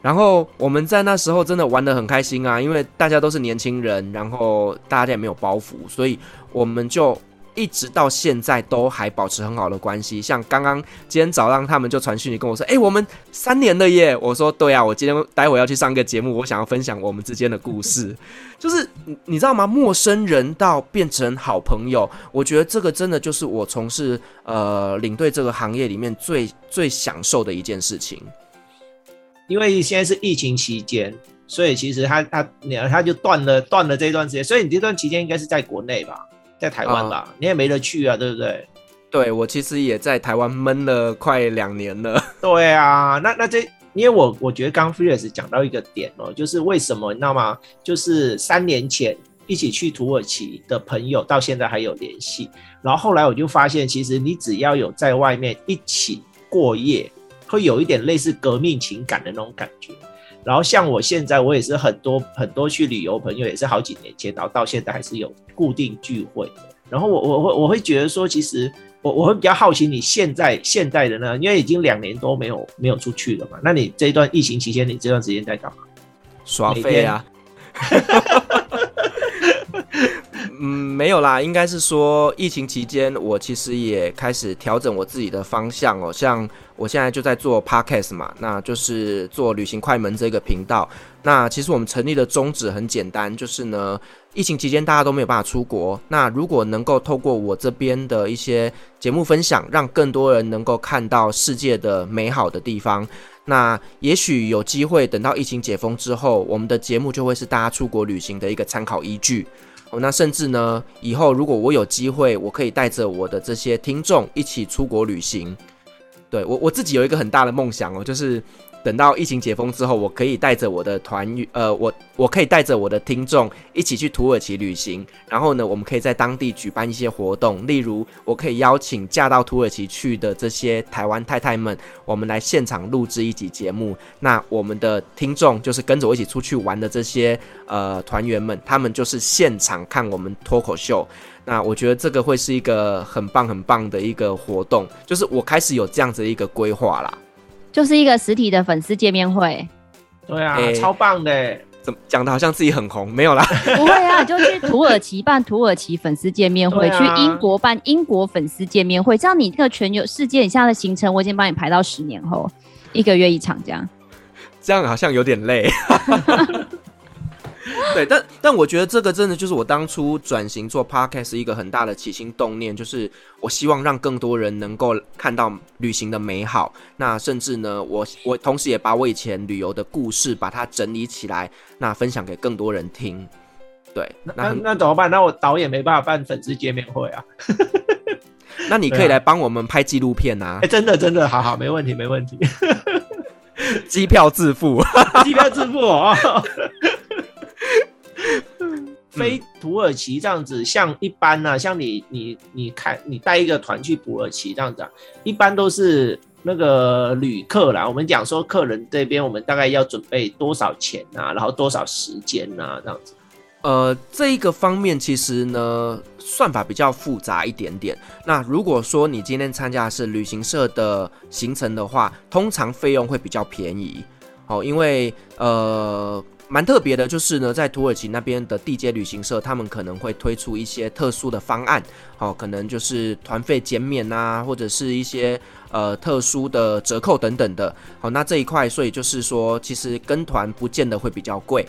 [SPEAKER 3] 然后我们在那时候真的玩得很开心啊，因为大家都是年轻人，然后大家也没有包袱，所以我们就一直到现在都还保持很好的关系。像刚刚今天早上他们就传讯息跟我说：“哎，我们三年了耶！”我说：“对啊，我今天待会要去上个节目，我想要分享我们之间的故事。”就是你知道吗？陌生人到变成好朋友，我觉得这个真的就是我从事呃领队这个行业里面最最享受的一件事情。
[SPEAKER 2] 因为现在是疫情期间，所以其实他他你他就断了断了这段时间，所以你这段期间应该是在国内吧，在台湾吧，嗯、你也没得去啊，对不对？
[SPEAKER 3] 对，我其实也在台湾闷了快两年了。
[SPEAKER 2] 对啊，那那这因为我我觉得刚 Felix 讲到一个点哦，就是为什么你知道吗？就是三年前一起去土耳其的朋友到现在还有联系，然后后来我就发现，其实你只要有在外面一起过夜。会有一点类似革命情感的那种感觉，然后像我现在，我也是很多很多去旅游朋友，也是好几年前，然后到现在还是有固定聚会。然后我我会我会觉得说，其实我我会比较好奇你现在现在的呢，因为已经两年多没有没有出去了嘛，那你这一段疫情期间，你这段时间在干嘛？
[SPEAKER 3] 耍废啊。嗯，没有啦，应该是说疫情期间，我其实也开始调整我自己的方向哦。像我现在就在做 podcast 嘛，那就是做旅行快门这个频道。那其实我们成立的宗旨很简单，就是呢，疫情期间大家都没有办法出国，那如果能够透过我这边的一些节目分享，让更多人能够看到世界的美好的地方，那也许有机会等到疫情解封之后，我们的节目就会是大家出国旅行的一个参考依据。哦，那甚至呢，以后如果我有机会，我可以带着我的这些听众一起出国旅行。对，我我自己有一个很大的梦想哦，就是。等到疫情解封之后，我可以带着我的团，呃，我我可以带着我的听众一起去土耳其旅行。然后呢，我们可以在当地举办一些活动，例如我可以邀请嫁到土耳其去的这些台湾太太们，我们来现场录制一集节目。那我们的听众就是跟着我一起出去玩的这些呃团员们，他们就是现场看我们脱口秀。那我觉得这个会是一个很棒很棒的一个活动，就是我开始有这样子的一个规划啦。
[SPEAKER 1] 就是一个实体的粉丝见面会，
[SPEAKER 2] 对啊，欸、超棒的！
[SPEAKER 3] 怎么讲的好像自己很红？没有啦，
[SPEAKER 1] 不会啊，就去土耳其办土耳其粉丝见面会，啊、去英国办英国粉丝见面会，这样你这个全球世界以下的行程，我已经帮你排到十年后，一个月一场这样。
[SPEAKER 3] 这样好像有点累。对，但但我觉得这个真的就是我当初转型做 podcast 一个很大的起心动念，就是我希望让更多人能够看到旅行的美好。那甚至呢，我我同时也把我以前旅游的故事把它整理起来，那分享给更多人听。对，那
[SPEAKER 2] 那，那怎么办？那我导演没办法办粉丝见面会啊。
[SPEAKER 3] 那你可以来帮我们拍纪录片啊！
[SPEAKER 2] 哎、欸，真的真的，好好，没问题没问题。
[SPEAKER 3] 机票自付，
[SPEAKER 2] 机票自付哦。飞土耳其这样子，像一般呢、啊，像你你你看，你带一个团去土耳其这样子、啊，一般都是那个旅客啦。我们讲说，客人这边我们大概要准备多少钱啊，然后多少时间啊，这样子。
[SPEAKER 3] 呃，这一个方面其实呢，算法比较复杂一点点。那如果说你今天参加的是旅行社的行程的话，通常费用会比较便宜。哦，因为呃。蛮特别的，就是呢，在土耳其那边的地接旅行社，他们可能会推出一些特殊的方案，好、哦，可能就是团费减免啊，或者是一些呃特殊的折扣等等的。好，那这一块，所以就是说，其实跟团不见得会比较贵。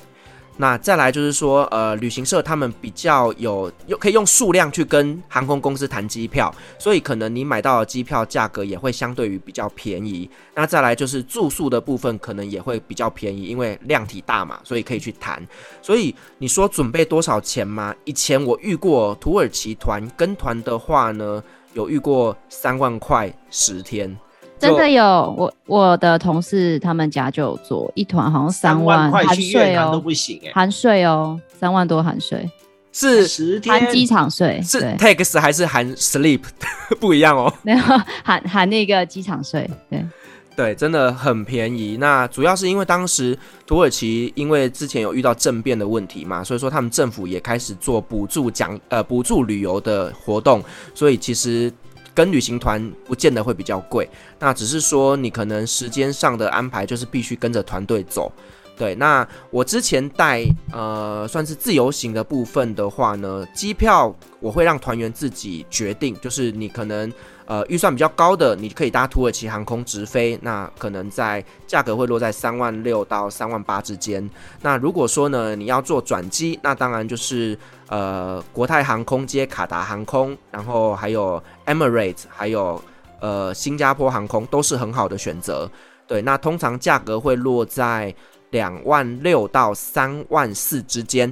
[SPEAKER 3] 那再来就是说，呃，旅行社他们比较有用，可以用数量去跟航空公司谈机票，所以可能你买到的机票价格也会相对于比较便宜。那再来就是住宿的部分，可能也会比较便宜，因为量体大嘛，所以可以去谈。所以你说准备多少钱吗？以前我遇过土耳其团跟团的话呢，有遇过三万块十天。
[SPEAKER 1] 真的有，我我的同事他们家就有做一团，好像三万含税哦，
[SPEAKER 2] 都不行哎，
[SPEAKER 1] 含税哦，三万多含税，
[SPEAKER 3] 是
[SPEAKER 2] 十天
[SPEAKER 1] 含机场税，
[SPEAKER 3] 是 tax 还是含 sleep 不一样哦，
[SPEAKER 1] 没有含含那个机场税，对。
[SPEAKER 3] 对，真的很便宜。那主要是因为当时土耳其因为之前有遇到政变的问题嘛，所以说他们政府也开始做补助奖呃补助旅游的活动，所以其实。跟旅行团不见得会比较贵，那只是说你可能时间上的安排就是必须跟着团队走。对，那我之前带呃算是自由行的部分的话呢，机票我会让团员自己决定，就是你可能。呃，预算比较高的，你可以搭土耳其航空直飞，那可能在价格会落在三万六到三万八之间。那如果说呢，你要做转机，那当然就是呃国泰航空接卡达航空，然后还有 Emirates，还有呃新加坡航空都是很好的选择。对，那通常价格会落在两万六到三万四之间。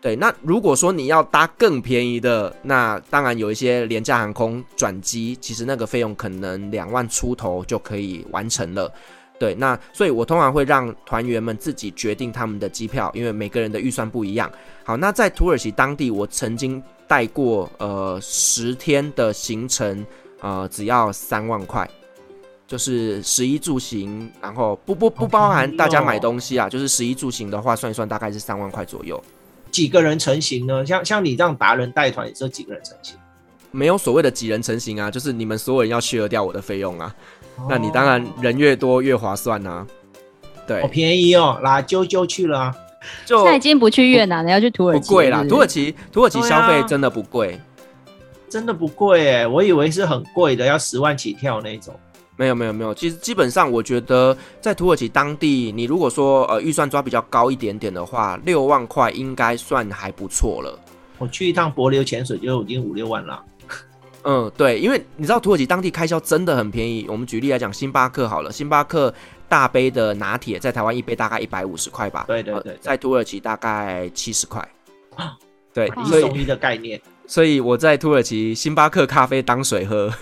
[SPEAKER 3] 对，那如果说你要搭更便宜的，那当然有一些廉价航空转机，其实那个费用可能两万出头就可以完成了。对，那所以我通常会让团员们自己决定他们的机票，因为每个人的预算不一样。好，那在土耳其当地，我曾经带过呃十天的行程，呃只要三万块，就是十一住行，然后不不不包含大家买东西啊，就是十一住行的话，算一算大概是三万块左右。
[SPEAKER 2] 几个人成行呢？像像你这样达人带团，也是几个人成行？
[SPEAKER 3] 没有所谓的几人成行啊，就是你们所有人要 share 掉我的费用啊。哦、那你当然人越多越划算啊。对，
[SPEAKER 2] 好便宜哦，那就就去了啊。
[SPEAKER 3] 就
[SPEAKER 1] 现在已经不去越南了，要去土耳其。
[SPEAKER 3] 不贵啦，土耳其土耳其消费真的不贵，啊，
[SPEAKER 2] 真的不贵哎，我以为是很贵的，要十万起跳那种。
[SPEAKER 3] 没有没有没有，其实基本上我觉得在土耳其当地，你如果说呃预算抓比较高一点点的话，六万块应该算还不错了。
[SPEAKER 2] 我去一趟柏流潜水就已经五六万了。
[SPEAKER 3] 嗯，对，因为你知道土耳其当地开销真的很便宜。我们举例来讲，星巴克好了，星巴克大杯的拿铁在台湾一杯大概一百五十块吧？
[SPEAKER 2] 对对对，对、呃，在
[SPEAKER 3] 土耳其大概七十块。对，
[SPEAKER 2] 一送一的概念。
[SPEAKER 3] 所以我在土耳其星巴克咖啡当水喝。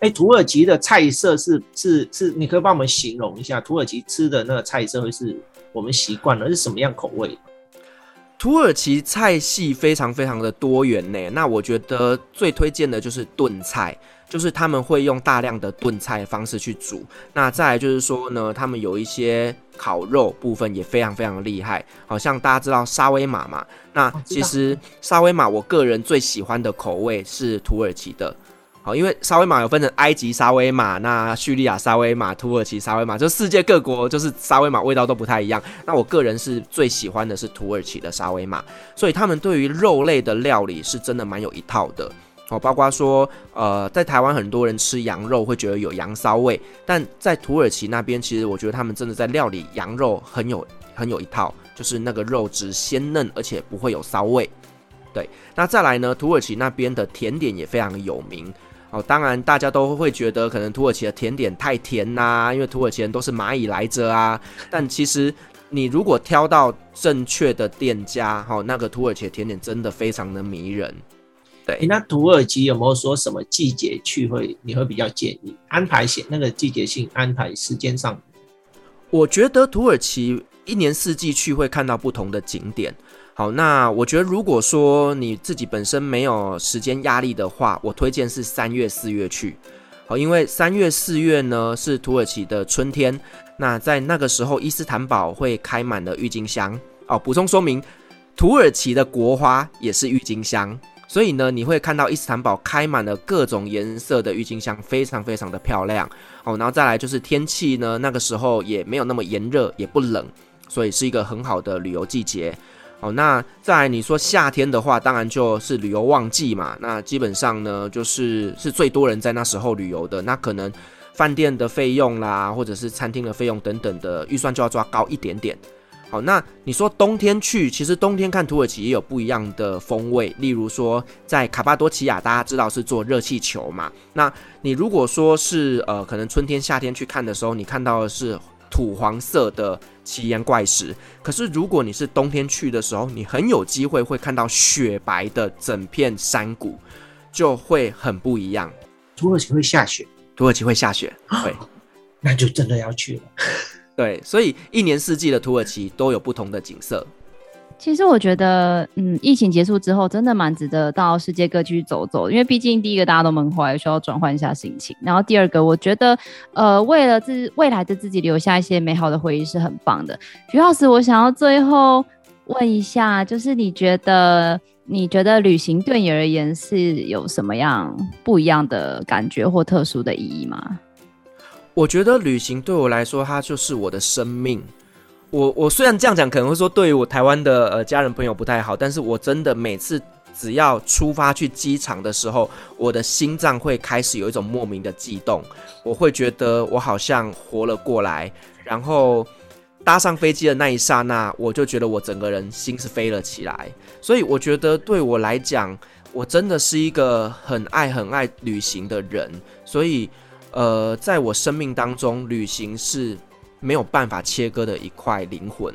[SPEAKER 2] 哎，土耳其的菜色是是是，你可以帮我们形容一下土耳其吃的那个菜色会是我们习惯了是什么样口味？
[SPEAKER 3] 土耳其菜系非常非常的多元呢。那我觉得最推荐的就是炖菜，就是他们会用大量的炖菜方式去煮。那再来就是说呢，他们有一些烤肉部分也非常非常的厉害。好像大家知道沙威玛嘛？那其实沙威玛我个人最喜欢的口味是土耳其的。好，因为沙威玛有分成埃及沙威玛、那叙利亚沙威玛、土耳其沙威玛，就世界各国就是沙威玛味道都不太一样。那我个人是最喜欢的是土耳其的沙威玛，所以他们对于肉类的料理是真的蛮有一套的。哦，包括说，呃，在台湾很多人吃羊肉会觉得有羊骚味，但在土耳其那边，其实我觉得他们真的在料理羊肉很有很有一套，就是那个肉质鲜嫩，而且不会有骚味。对，那再来呢，土耳其那边的甜点也非常有名。哦，当然，大家都会觉得可能土耳其的甜点太甜呐、啊，因为土耳其人都是蚂蚁来着啊。但其实你如果挑到正确的店家，哈、哦，那个土耳其的甜点真的非常的迷人。对，
[SPEAKER 2] 欸、那土耳其有没有说什么季节去会你会比较建议安排些那个季节性安排时间上？
[SPEAKER 3] 我觉得土耳其一年四季去会看到不同的景点。好，那我觉得如果说你自己本身没有时间压力的话，我推荐是三月四月去。好，因为三月四月呢是土耳其的春天，那在那个时候伊斯坦堡会开满了郁金香。哦，补充说明，土耳其的国花也是郁金香，所以呢你会看到伊斯坦堡开满了各种颜色的郁金香，非常非常的漂亮。哦，然后再来就是天气呢，那个时候也没有那么炎热，也不冷。所以是一个很好的旅游季节。好，那再你说夏天的话，当然就是旅游旺季嘛。那基本上呢，就是是最多人在那时候旅游的。那可能饭店的费用啦，或者是餐厅的费用等等的预算就要抓高一点点。好，那你说冬天去，其实冬天看土耳其也有不一样的风味。例如说，在卡巴多奇亚，大家知道是坐热气球嘛。那你如果说是呃，可能春天、夏天去看的时候，你看到的是。土黄色的奇岩怪石，可是如果你是冬天去的时候，你很有机会会看到雪白的整片山谷，就会很不一样。
[SPEAKER 2] 土耳其会下雪，
[SPEAKER 3] 土耳其会下雪，对，
[SPEAKER 2] 那就真的要去了。
[SPEAKER 3] 对，所以一年四季的土耳其都有不同的景色。
[SPEAKER 1] 其实我觉得，嗯，疫情结束之后，真的蛮值得到世界各地去走走，因为毕竟第一个大家都闷坏，需要转换一下心情。然后第二个，我觉得，呃，为了自未来的自己留下一些美好的回忆是很棒的。徐老师，我想要最后问一下，就是你觉得，你觉得旅行对你而言是有什么样不一样的感觉或特殊的意义吗？
[SPEAKER 3] 我觉得旅行对我来说，它就是我的生命。我我虽然这样讲，可能会说对于我台湾的呃家人朋友不太好，但是我真的每次只要出发去机场的时候，我的心脏会开始有一种莫名的悸动，我会觉得我好像活了过来，然后搭上飞机的那一刹那，我就觉得我整个人心是飞了起来，所以我觉得对我来讲，我真的是一个很爱很爱旅行的人，所以呃，在我生命当中，旅行是。没有办法切割的一块灵魂，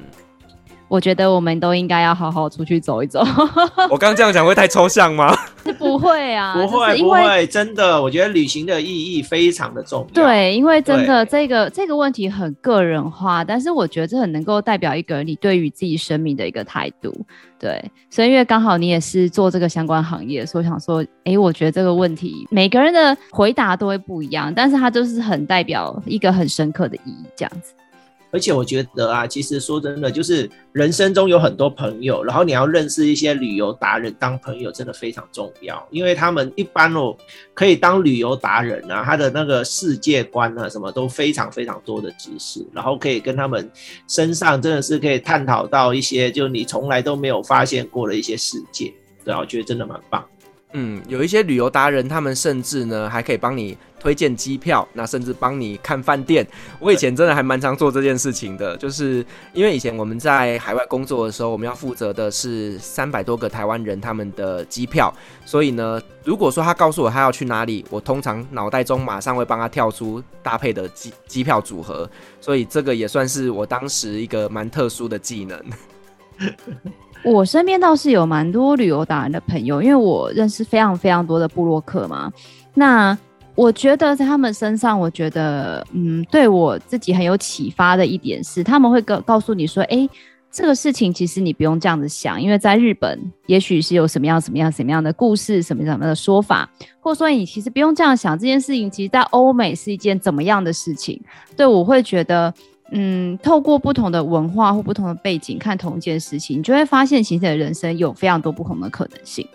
[SPEAKER 1] 我觉得我们都应该要好好出去走一走。
[SPEAKER 3] 我刚刚这样讲会太抽象吗？
[SPEAKER 1] 不会啊，
[SPEAKER 2] 不会不会，真的，我觉得旅行的意义非常的重要。
[SPEAKER 1] 对，因为真的这个这个问题很个人化，但是我觉得这很能够代表一个你对于自己生命的一个态度。对，所以因为刚好你也是做这个相关行业，所以我想说，哎，我觉得这个问题每个人的回答都会不一样，但是它就是很代表一个很深刻的意义，这样子。
[SPEAKER 2] 而且我觉得啊，其实说真的，就是人生中有很多朋友，然后你要认识一些旅游达人当朋友，真的非常重要。因为他们一般哦，可以当旅游达人啊，他的那个世界观啊，什么都非常非常多的知识，然后可以跟他们身上真的是可以探讨到一些，就你从来都没有发现过的一些世界。对啊，我觉得真的蛮棒。
[SPEAKER 3] 嗯，有一些旅游达人，他们甚至呢还可以帮你推荐机票，那甚至帮你看饭店。我以前真的还蛮常做这件事情的，就是因为以前我们在海外工作的时候，我们要负责的是三百多个台湾人他们的机票，所以呢，如果说他告诉我他要去哪里，我通常脑袋中马上会帮他跳出搭配的机机票组合，所以这个也算是我当时一个蛮特殊的技能。
[SPEAKER 1] 我身边倒是有蛮多旅游达人的朋友，因为我认识非常非常多的部落客嘛。那我觉得在他们身上，我觉得嗯，对我自己很有启发的一点是，他们会告告诉你说，哎，这个事情其实你不用这样子想，因为在日本，也许是有什么样什么样什么样的故事，什么什么样的说法，或者说你其实不用这样想，这件事情其实在欧美是一件怎么样的事情。对，我会觉得。嗯，透过不同的文化或不同的背景看同一件事情，你就会发现，其实你的人生有非常多不同的可能性。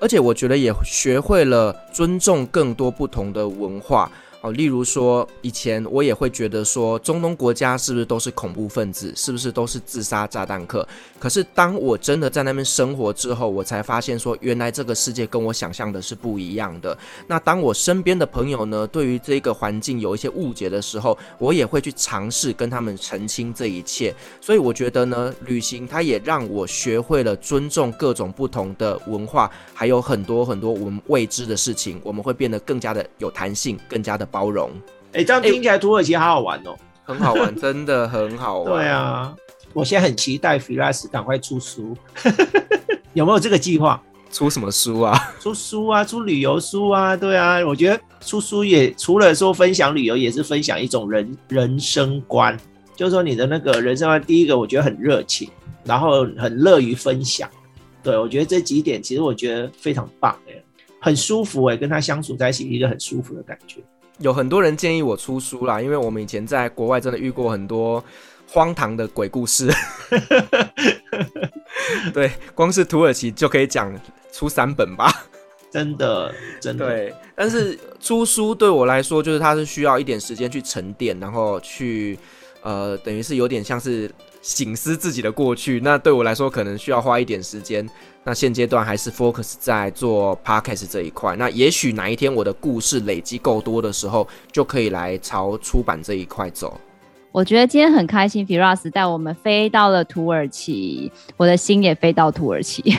[SPEAKER 3] 而且，我觉得也学会了尊重更多不同的文化。哦，例如说，以前我也会觉得说，中东国家是不是都是恐怖分子，是不是都是自杀炸弹客？可是当我真的在那边生活之后，我才发现说，原来这个世界跟我想象的是不一样的。那当我身边的朋友呢，对于这个环境有一些误解的时候，我也会去尝试跟他们澄清这一切。所以我觉得呢，旅行它也让我学会了尊重各种不同的文化，还有很多很多我们未知的事情，我们会变得更加的有弹性，更加的。包容，
[SPEAKER 2] 哎、欸，这样听起来土耳其好好玩哦，
[SPEAKER 3] 很好玩，真的很好玩。
[SPEAKER 2] 对啊，我现在很期待 Firas 赶快出书，有没有这个计划？
[SPEAKER 3] 出什么书啊？
[SPEAKER 2] 出书啊，出旅游书啊，对啊，我觉得出书也除了说分享旅游，也是分享一种人人生观，就是说你的那个人生观，第一个我觉得很热情，然后很乐于分享。对，我觉得这几点其实我觉得非常棒，哎，很舒服，哎，跟他相处在一起一个很舒服的感觉。
[SPEAKER 3] 有很多人建议我出书啦，因为我们以前在国外真的遇过很多荒唐的鬼故事。对，光是土耳其就可以讲出三本吧，
[SPEAKER 2] 真的，真的。
[SPEAKER 3] 对，但是出书对我来说，就是它是需要一点时间去沉淀，然后去呃，等于是有点像是醒思自己的过去。那对我来说，可能需要花一点时间。那现阶段还是 focus 在做 podcast 这一块。那也许哪一天我的故事累积够多的时候，就可以来朝出版这一块走。
[SPEAKER 1] 我觉得今天很开心，Firas 带我们飞到了土耳其，我的心也飞到土耳其。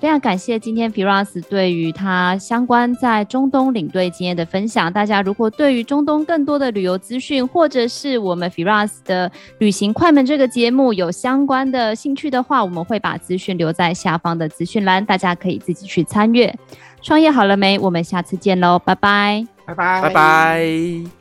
[SPEAKER 1] 非常感谢今天 Firas 对于他相关在中东领队经验的分享。大家如果对于中东更多的旅游资讯，或者是我们 Firas 的旅行快门这个节目有相关的兴趣的话，我们会把资讯留在下方的资讯栏，大家可以自己去参阅。创业好了没？我们下次见喽，拜拜，
[SPEAKER 2] 拜拜，
[SPEAKER 3] 拜拜。